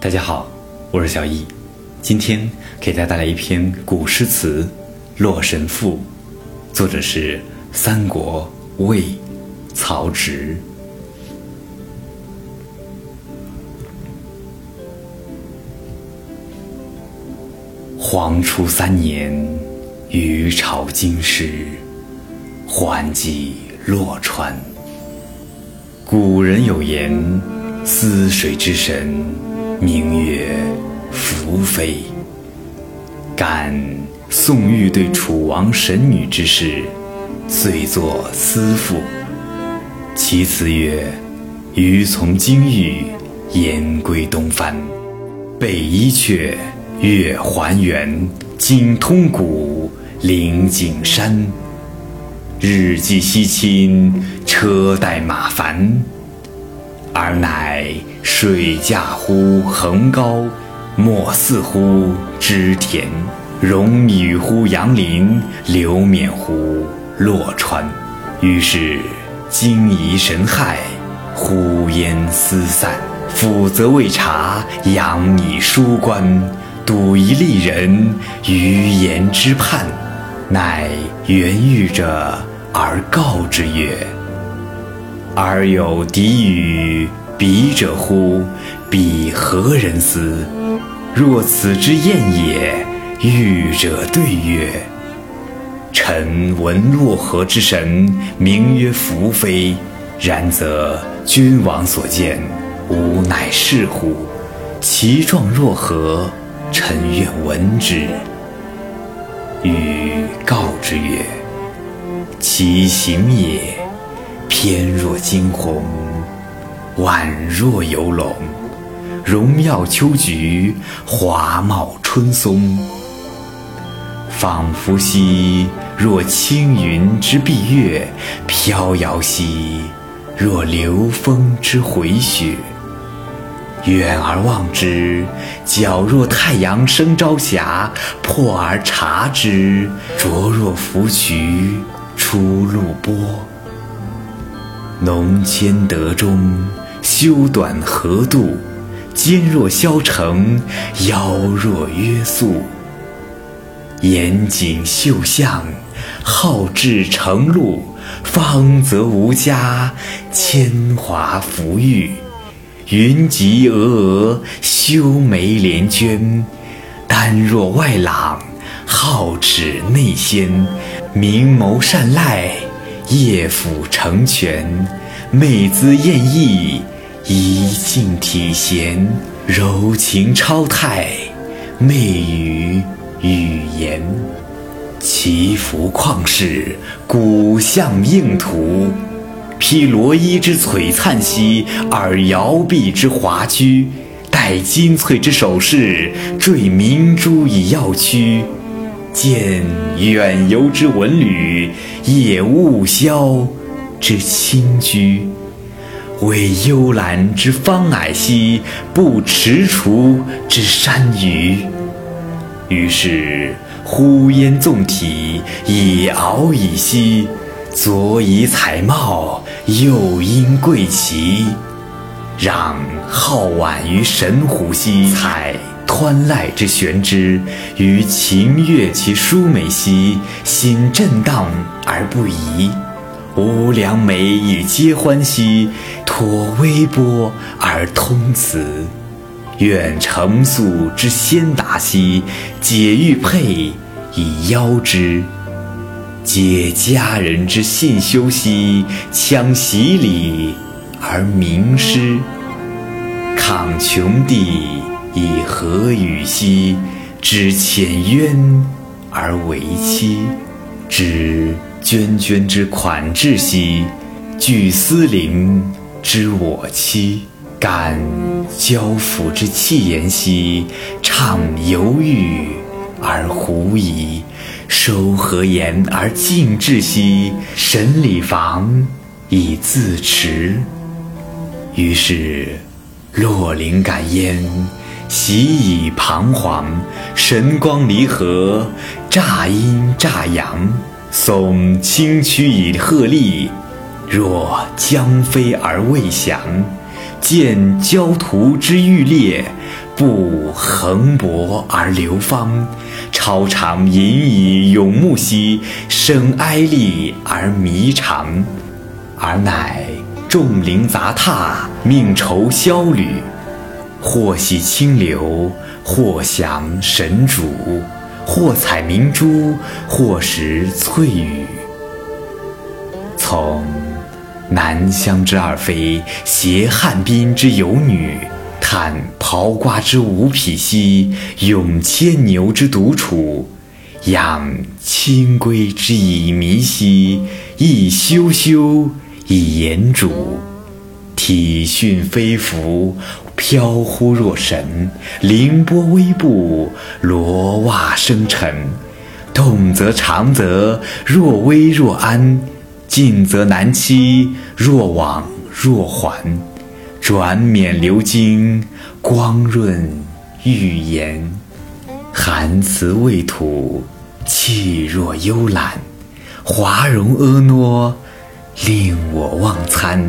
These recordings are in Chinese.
大家好，我是小易，今天给大家带来一篇古诗词《洛神赋》，作者是三国魏曹植。黄初三年，余朝京师，还寄洛川。古人有言：“思水之神，名曰宓妃。”感宋玉对楚王神女之事，遂作思赋。其词曰：“余从京域，言归东藩。北伊阙，越还原，经通谷，临景山。”日寄西侵，车带马烦，而乃水驾乎横高，莫似乎织田，容米乎杨林，流冕乎洛川。于是惊疑神骇，呼焉思散。辅则未察，扬以书官，睹一利人，于言之畔。乃原遇者而告之曰：“尔有敌与彼者乎？彼何人思？若此之宴也。”遇者对曰：“臣闻洛河之神，名曰宓妃。然则君王所见，吾乃是乎？其状若何？臣愿闻之。”欲告之曰：“其形也，翩若惊鸿，宛若游龙，荣耀秋菊，华茂春松。仿佛兮若轻云之蔽月，飘摇兮若流风之回雪。”远而望之，皎若太阳升朝霞；破而察之，灼若芙蕖出露波。浓笺德中，修短合度，肩若削成，腰若约素。严谨秀相，好志成路，方则无加，铅华浮玉。云集峨峨，修眉连娟，丹若外朗，皓齿内鲜，明眸善睐，夜抚成全，媚姿艳逸，仪静体闲，柔情超态，媚语语言，其服旷世，古象映图。披罗衣之璀璨兮，尔摇臂之华居；戴金翠之首饰，缀明珠以耀躯。见远游之文旅，夜雾霄之清居。为幽兰之芳霭兮，不踟蹰之山隅。于是呼焉纵体，以敖以兮。左以彩帽，右因贵旗，让好婉于神虎兮；采湍濑之玄之，于情悦其殊美兮。心震荡而不移，无良媒以皆欢兮。托微波而通辞，愿成素之先达兮。解玉佩以邀之。解佳人之信修兮，羌习礼而明师；抗穷地以和与兮，知浅渊而为期；知涓涓之款至兮，具丝灵知我期；感交付之气言兮，畅犹豫而狐疑。收何言而静志兮，审理房以自持。于是落灵感焉，喜以彷徨，神光离合，乍阴乍阳，耸清曲以鹤唳，若将飞而未降。见焦土之欲裂，不横薄而流芳，超长隐以永慕兮，生哀丽而弥长，而乃众灵杂沓，命愁消旅。或喜清流，或降神主，或采明珠，或食翠羽。从南乡之二妃，携汉滨之游女，叹刨瓜之无匹兮，咏牵牛之独处，养清规之以弥兮，亦修修以言主。体训飞浮，飘忽若神；凌波微步，罗袜生尘。动则长则若微若安，静则难期，若往若还。转冕流金，光润玉颜。含辞未吐，气若幽兰。华容婀娜，令我忘餐。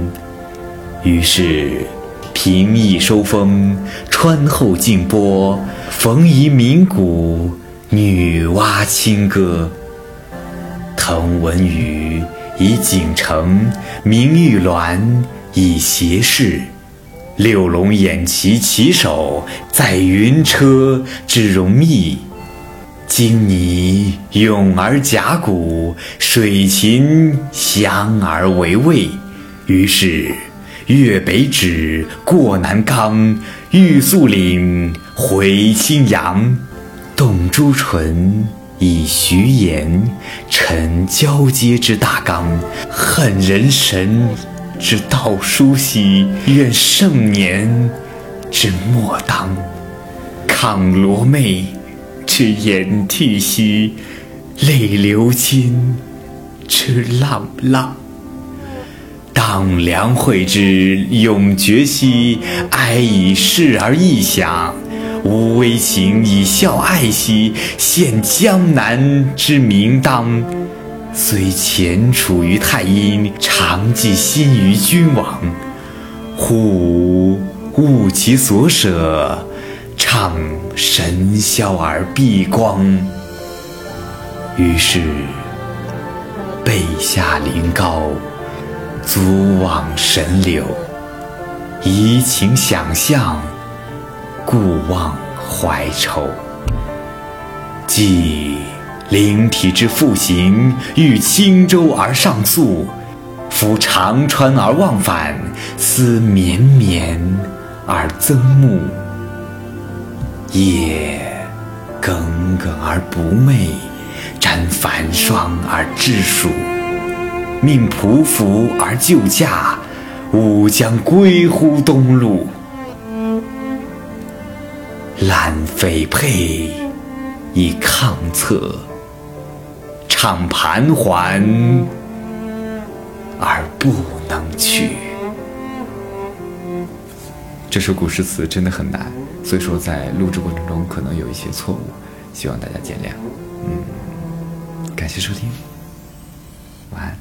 于是，平易收风，川后静波，逢夷鸣鼓，女娲清歌。腾文宇以锦城，明玉鸾以斜视，六龙偃旗旗手，在云车之容密。金泥咏而甲骨，水禽翔而为卫。于是。越北枳，过南冈，欲宿岭，回青阳。动朱唇，以徐言，陈交接之大纲。恨人神之道书兮，愿盛年之末当。抗罗袂之掩涕兮，泪流金之浪浪。当梁惠之永绝兮，哀以示而异想；无微情以孝爱兮，献江南之名当。虽前处于太阴，常寄心于君王。忽悟其所舍，怅神霄而避光。于是背下临高。足望神流，怡情想象，故忘怀愁。既灵体之复行，欲轻舟而上溯；夫长川而忘返，思绵绵而增暮。夜耿耿而不寐，沾繁霜而致暑。命匍匐而就驾，吾将归乎东路。揽匪佩以抗策，唱盘桓而不能去。这首古诗词真的很难，所以说在录制过程中可能有一些错误，希望大家见谅。嗯，感谢收听，晚安。